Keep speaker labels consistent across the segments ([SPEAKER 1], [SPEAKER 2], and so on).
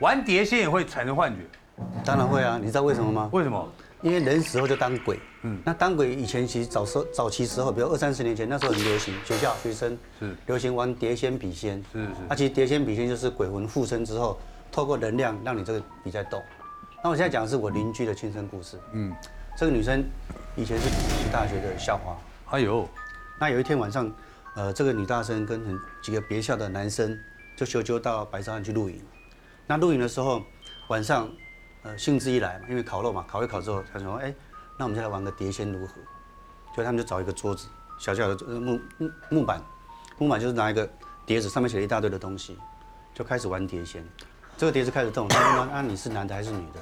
[SPEAKER 1] 玩碟仙也会产生幻觉，
[SPEAKER 2] 当然会啊，你知道为什么吗？
[SPEAKER 1] 为什么？
[SPEAKER 2] 因为人死后就当鬼。嗯，那当鬼以前其实早时早期时候，比如二三十年前，那时候很流行，学校学生
[SPEAKER 1] 是
[SPEAKER 2] 流行玩碟仙笔仙。
[SPEAKER 1] 是是
[SPEAKER 2] 那其实碟仙笔仙就是鬼魂附身之后，透过能量让你这个笔在动。那我现在讲的是我邻居的亲身故事。嗯，这个女生以前是大学的校花。
[SPEAKER 1] 哎呦，
[SPEAKER 2] 那有一天晚上，呃，这个女大生跟很几个别校的男生就修纠到白沙湾去露营。那露营的时候，晚上，呃，兴致一来嘛，因为烤肉嘛，烤一烤之后，他说，哎，那我们就来玩个碟仙如何？就他们就找一个桌子，小小的呃木木木板，木板就是拿一个碟子，上面写了一大堆的东西，就开始玩碟仙。这个碟子开始动，他问他，啊，你是男的还是女的？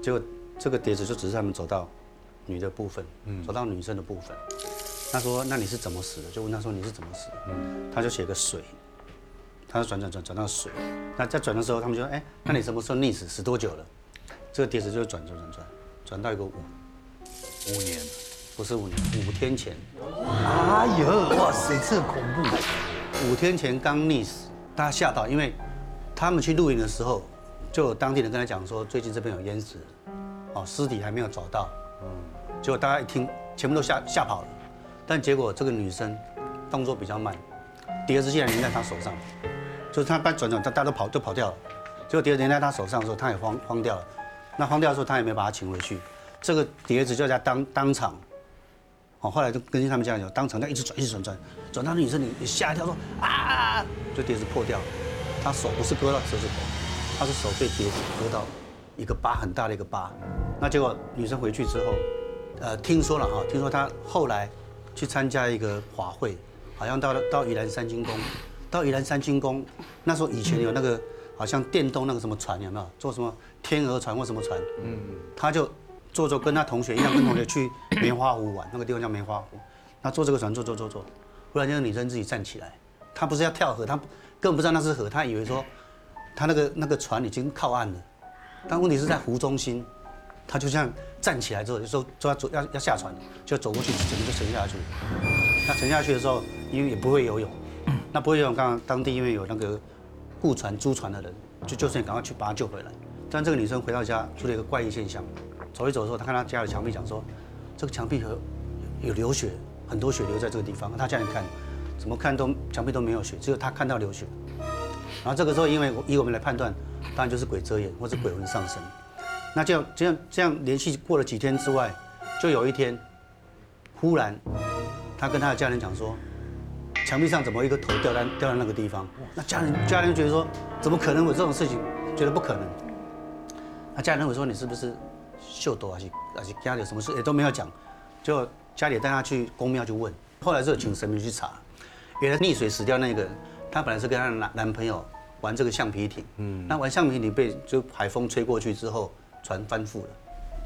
[SPEAKER 2] 结果这个碟子就只是他们走到女的部分，走到女生的部分。他说：“那你是怎么死的？”就问他说：“你是怎么死的？”他就写个水，他就转转转转到水。那在转的时候，他们就说：“哎，那你什么时候溺死？死多久了？”这个碟子就转转转转，转到一个五
[SPEAKER 1] 五年，
[SPEAKER 2] 不是五年，五天前，
[SPEAKER 3] 哎呦，哇塞，这恐怖！
[SPEAKER 2] 五天前刚溺死，大家吓到，因为他们去露营的时候，就有当地人跟他讲说，最近这边有淹死人，哦，尸体还没有找到。嗯，结果大家一听，全部都吓吓跑了。但结果这个女生动作比较慢，碟子竟然粘在她手上，就是他搬转转，他大家都跑都跑掉了。结果碟子粘在他手上的时候，他也慌慌掉了。那慌掉的时候，他也没把他请回去。这个碟子就在当当场，哦，后来就根据他们这样讲，当场他一直转，一直转转，转到那女生你你吓一跳说啊，就碟子破掉了。她手不是割到手指头，他是手被碟子割到一个疤，很大的一个疤。那结果女生回去之后，呃，听说了哈，听说他后来去参加一个法会，好像到了到宜兰三清宫，到宜兰三清宫，那时候以前有那个好像电动那个什么船有没有？坐什么天鹅船或什么船？嗯，他就坐着跟他同学一样，跟同学去棉花湖玩，那个地方叫棉花湖。那坐这个船坐坐坐坐，忽然间女生自己站起来，她不是要跳河，她根本不知道那是河，她以为说她那个那个船已经靠岸了，但问题是在湖中心。她就这样站起来之后，就说说要走要要下船，就走过去，整个就沉下去。那沉下去的时候，因为也不会游泳，那不会游泳，刚刚当地因为有那个雇船租船的人，就就算赶快去把她救回来。但这个女生回到家出了一个怪异现象，走一走的时候，她看她家的墙壁，讲说这个墙壁和有流血，很多血流在这个地方。她家人看，怎么看都墙壁都没有血，只有她看到流血。然后这个时候，因为以我们来判断，当然就是鬼遮眼或者鬼魂上身。那这样这样这样连续过了几天之外，就有一天，忽然，他跟他的家人讲说，墙壁上怎么一个头掉在掉在那个地方？那家人家人觉得说，怎么可能？有这种事情？觉得不可能。那家人认为说你是不是秀逗？还是还是家里有什么事？也都没有讲，就家里带他去公庙去问，后来就请神明去查，原来溺水死掉那个人，他本来是跟她的男男朋友玩这个橡皮艇，嗯，那玩橡皮艇被就海风吹过去之后。船翻覆了，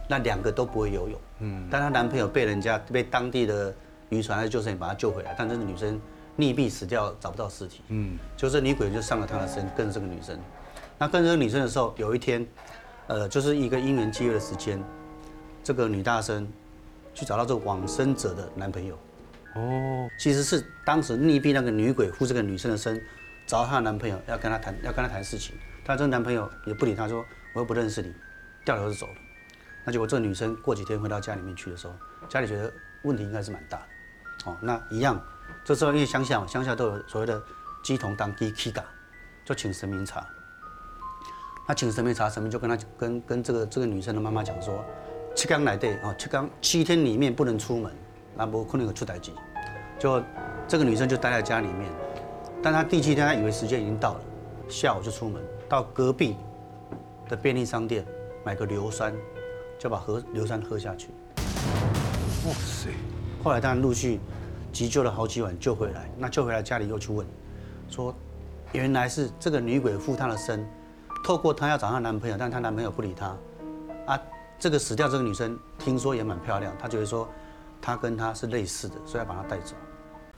[SPEAKER 2] 那两个都不会游泳，嗯，但她男朋友被人家被当地的渔船还是救生员把他救回来，但这个女生溺毙死掉，找不到尸体，嗯，就是女鬼就上了他的身，跟着这个女生，那跟着这个女生的时候，有一天，呃，就是一个因缘机会的时间，这个女大生去找到这个往生者的男朋友，哦，其实是当时溺毙那个女鬼附这个女生的身，找到她的男朋友要跟她谈要跟她谈事情，她这个男朋友也不理她，说我又不认识你。掉头就走了，那结果这个女生过几天回到家里面去的时候，家里觉得问题应该是蛮大的，哦，那一样，这时候因为乡下嘛乡下都有所谓的鸡同当鸡 K 嘎，就请神明查。那请神明查，神明就跟他跟跟这个这个女生的妈妈讲说，七缸来对啊，七缸七天里面不能出门，那不可能有出代机，就这个女生就待在家里面，但她第七天她以为时间已经到了，下午就出门到隔壁的便利商店。买个硫酸，就把喝硫酸喝下去。哇塞！后来当然陆续急救了好几晚救回来。那救回来家里又去问，说原来是这个女鬼附她的身，透过她要找她男朋友，但她男朋友不理她。啊，这个死掉这个女生听说也蛮漂亮，她觉得说她跟她是类似的，所以要把她带走。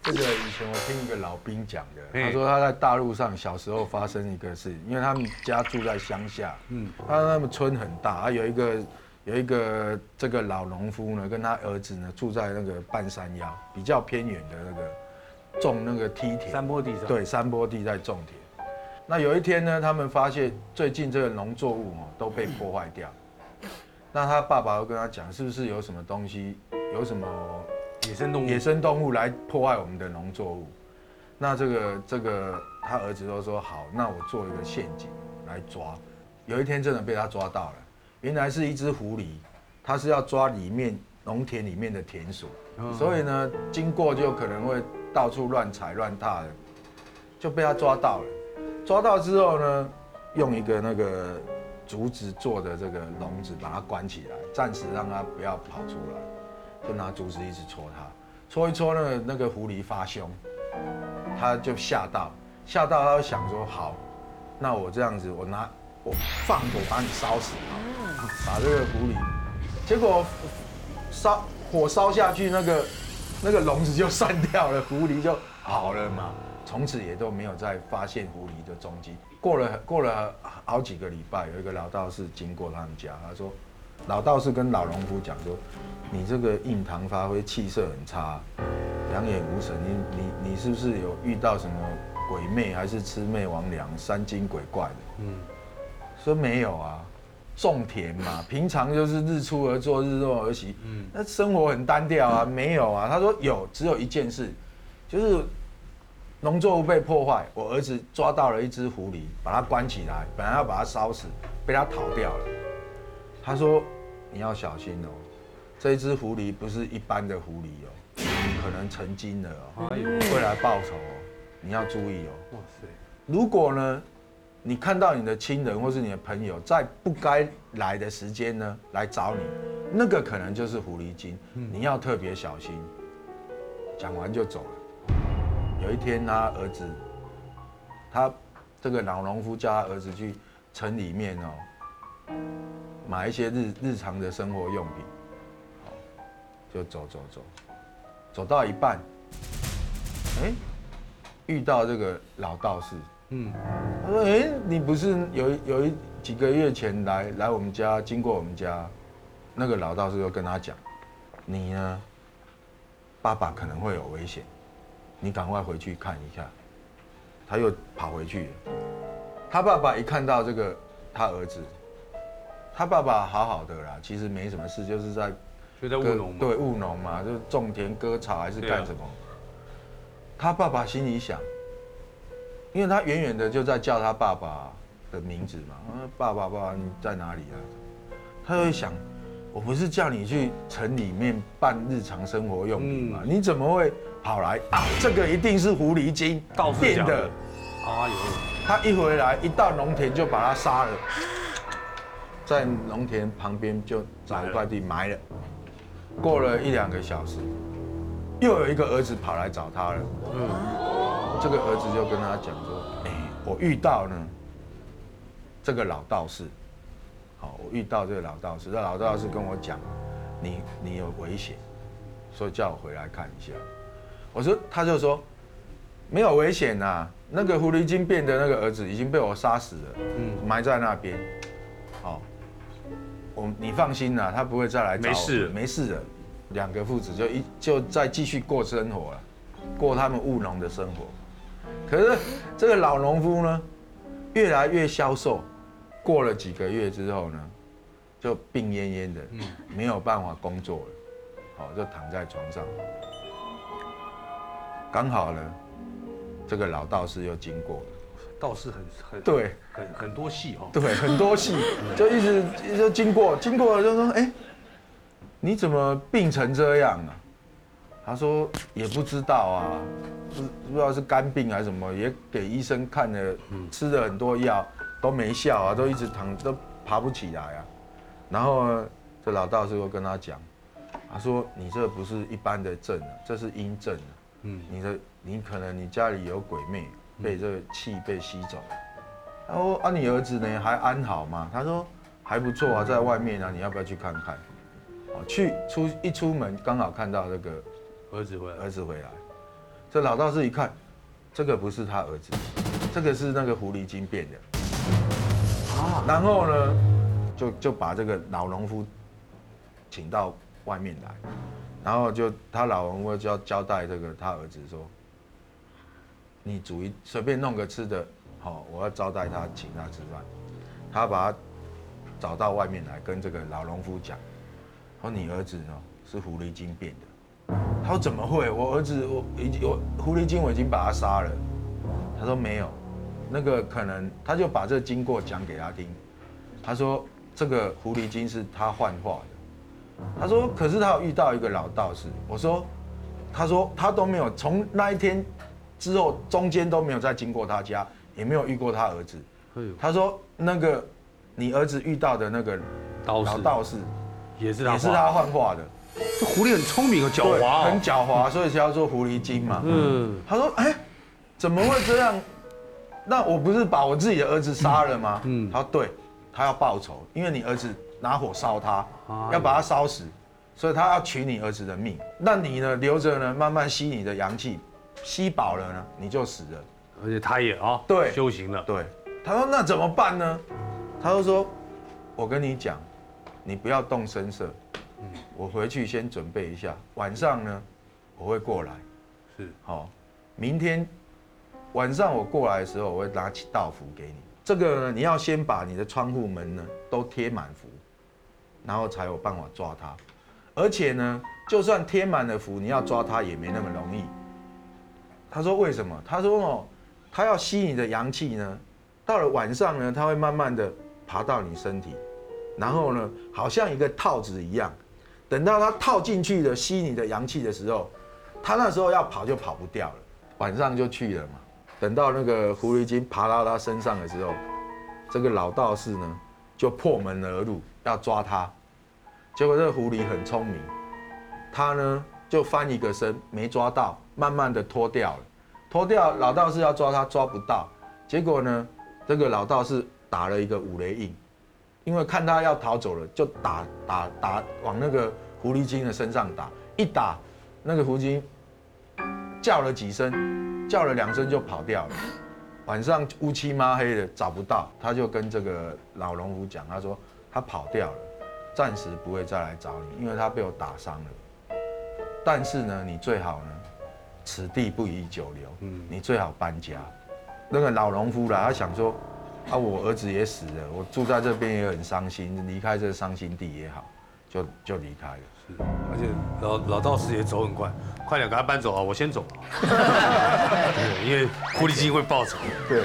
[SPEAKER 3] 这个以前我听一个老兵讲的，他说他在大陆上小时候发生一个事，因为他们家住在乡下，嗯，他他们村很大，啊有一个有一个这个老农夫呢，跟他儿子呢住在那个半山腰，比较偏远的那个种那个梯田，
[SPEAKER 1] 山坡地上，
[SPEAKER 3] 对，山坡地在种田。那有一天呢，他们发现最近这个农作物哦都被破坏掉。那他爸爸又跟他讲，是不是有什么东西，有什么
[SPEAKER 1] 野生动物，
[SPEAKER 3] 野生动物来破坏我们的农作物？那这个这个他儿子都说好，那我做一个陷阱来抓。有一天真的被他抓到了，原来是一只狐狸，它是要抓里面农田里面的田鼠，所以呢，经过就可能会到处乱踩乱踏的，就被它抓到了。抓到之后呢，用一个那个竹子做的这个笼子把它关起来，暂时让它不要跑出来，就拿竹子一直戳它，戳一戳那个那个狐狸发凶，它就吓到，吓到它就想说好，那我这样子我拿我放火把你烧死，把这个狐狸，结果烧火烧下去，那个那个笼子就散掉了，狐狸就好了嘛。从此也都没有再发现狐狸的踪迹。过了过了好几个礼拜，有一个老道士经过他们家，他说：“老道士跟老农夫讲说，你这个印堂发挥，气色很差，两眼无神，你你你是不是有遇到什么鬼魅，还是魑魅魍魉、三精鬼怪的？”嗯，说没有啊，种田嘛，平常就是日出而作，日落而息，嗯，那生活很单调啊，没有啊。他说有，只有一件事，就是。农作物被破坏，我儿子抓到了一只狐狸，把它关起来，本来要把它烧死，被他逃掉了。他说：“你要小心哦，这一只狐狸不是一般的狐狸哦，可能成精了哦，会来报仇哦，你要注意哦。”哇塞！如果呢，你看到你的亲人或是你的朋友在不该来的时间呢来找你，那个可能就是狐狸精，你要特别小心。讲完就走了。有一天，他儿子，他这个老农夫叫他儿子去城里面哦，买一些日日常的生活用品，就走走走，走到一半，哎，遇到这个老道士，嗯，他说：“哎，你不是有有一几个月前来来我们家，经过我们家，那个老道士就跟他讲，你呢，爸爸可能会有危险。”你赶快回去看一下，他又跑回去。他爸爸一看到这个，他儿子，他爸爸好好的啦，其实没什么事，就是在
[SPEAKER 1] 就在务农
[SPEAKER 3] 对务农嘛，就是种田割草还是干什么。他爸爸心里想，因为他远远的就在叫他爸爸的名字嘛，爸爸爸爸你在哪里啊？他就会想，我不是叫你去城里面办日常生活用品吗？你怎么会？跑来啊！这个一定是狐狸精变的。哎呦！他一回来，一到农田就把他杀了，在农田旁边就找一块地埋了。过了一两个小时，又有一个儿子跑来找他了。嗯，这个儿子就跟他讲说：“哎，我遇到呢这个老道士。好，我遇到这个老道士，这老道士跟我讲，你你有危险，所以叫我回来看一下。”我说，他就说没有危险呐，那个狐狸精变的那个儿子已经被我杀死了，嗯，埋在那边。好，我你放心啦，他不会再来找。
[SPEAKER 1] 没事，
[SPEAKER 3] 没事的。两个父子就一就再继续过生活了，过他们务农的生活。可是这个老农夫呢，越来越消瘦，过了几个月之后呢，就病恹恹的，嗯，没有办法工作了，好，就躺在床上。刚好呢，这个老道士又经过了。
[SPEAKER 1] 道士很很
[SPEAKER 3] 对，
[SPEAKER 1] 很很多戏哦。
[SPEAKER 3] 对，很多戏，就一直一直经过，经过了就说：“哎，你怎么病成这样啊？”他说：“也不知道啊，不不知道是肝病还是什么，也给医生看了，吃了很多药都没效啊，都一直躺都爬不起来啊。”然后，这老道士又跟他讲：“他说你这不是一般的症啊，这是阴症啊。”嗯，你的你可能你家里有鬼魅，被这个气被吸走了。他说啊，你儿子呢还安好吗？他说还不错啊，在外面啊，你要不要去看看？哦，去出一出门刚好看到这个
[SPEAKER 1] 儿子回来，
[SPEAKER 3] 儿子回来。这老道士一看，这个不是他儿子，这个是那个狐狸精变的。啊，然后呢，就就把这个老农夫请到外面来。然后就他老人会交交代这个他儿子说，你煮一随便弄个吃的，好，我要招待他，请他吃饭。他把他找到外面来，跟这个老农夫讲，说你儿子哦是狐狸精变的。他说怎么会？我儿子我已经我狐狸精我已经把他杀了。他说没有，那个可能他就把这经过讲给他听。他说这个狐狸精是他幻化的。他说可是他有遇到一个老道士。我说，他说他都没有从那一天之后中间都没有再经过他家，也没有遇过他儿子。他说那个你儿子遇到的那个老道士
[SPEAKER 1] 也是他
[SPEAKER 3] 也是他幻化的，
[SPEAKER 1] 这狐狸很聪明哦，狡猾哦。
[SPEAKER 3] 很狡猾，所以才叫做狐狸精嘛。
[SPEAKER 1] 嗯，
[SPEAKER 3] 他说：“哎、怎么会这样？那我不是把我自己的儿子杀了吗？”嗯，他说：“对，他要报仇，因为你儿子拿火烧他，
[SPEAKER 1] 哎
[SPEAKER 3] 要把他烧死，所以他要取你儿子的命。那你呢，留着呢，慢慢吸你的阳气，吸饱了呢，你就死了。
[SPEAKER 1] 而且他也啊，
[SPEAKER 3] 对
[SPEAKER 1] 修行了。
[SPEAKER 3] 对，他说那怎么办呢？他就说，我跟你讲，你不要动声色，嗯我回去先准备一下，晚上呢我会过来。
[SPEAKER 1] 是
[SPEAKER 3] 好，明天晚上我过来的时候，我会拿起道符给你。这个呢，你要先把你的窗户门呢都贴满符，然后才有办法抓它。而且呢，就算贴满了符，你要抓它也没那么容易。他说为什么？他说哦，他要吸你的阳气呢，到了晚上呢，他会慢慢的爬到你身体，然后呢，好像一个套子一样，等到他套进去的吸你的阳气的时候，他那时候要跑就跑不掉了，晚上就去了嘛。等到那个狐狸精爬到他身上的时候，这个老道士呢就破门而入要抓他，结果这个狐狸很聪明，他呢就翻一个身没抓到，慢慢的脱掉了，脱掉老道士要抓他抓不到，结果呢这个老道士打了一个五雷印，因为看他要逃走了，就打打打往那个狐狸精的身上打，一打那个狐狸精叫了几声，叫了两声就跑掉了。晚上乌漆抹黑的找不到，他就跟这个老农夫讲，他说他跑掉了，暂时不会再来找你，因为他被我打伤了。但是呢，你最好呢，此地不宜久留，嗯，你最好搬家。那个老农夫啦，他想说，啊，我儿子也死了，我住在这边也很伤心，离开这个伤心地也好，就就离开了。
[SPEAKER 1] 是，而且老老道士也走很快，快点给他搬走啊！我先走了。对，因为狐狸精会报仇。
[SPEAKER 3] 对，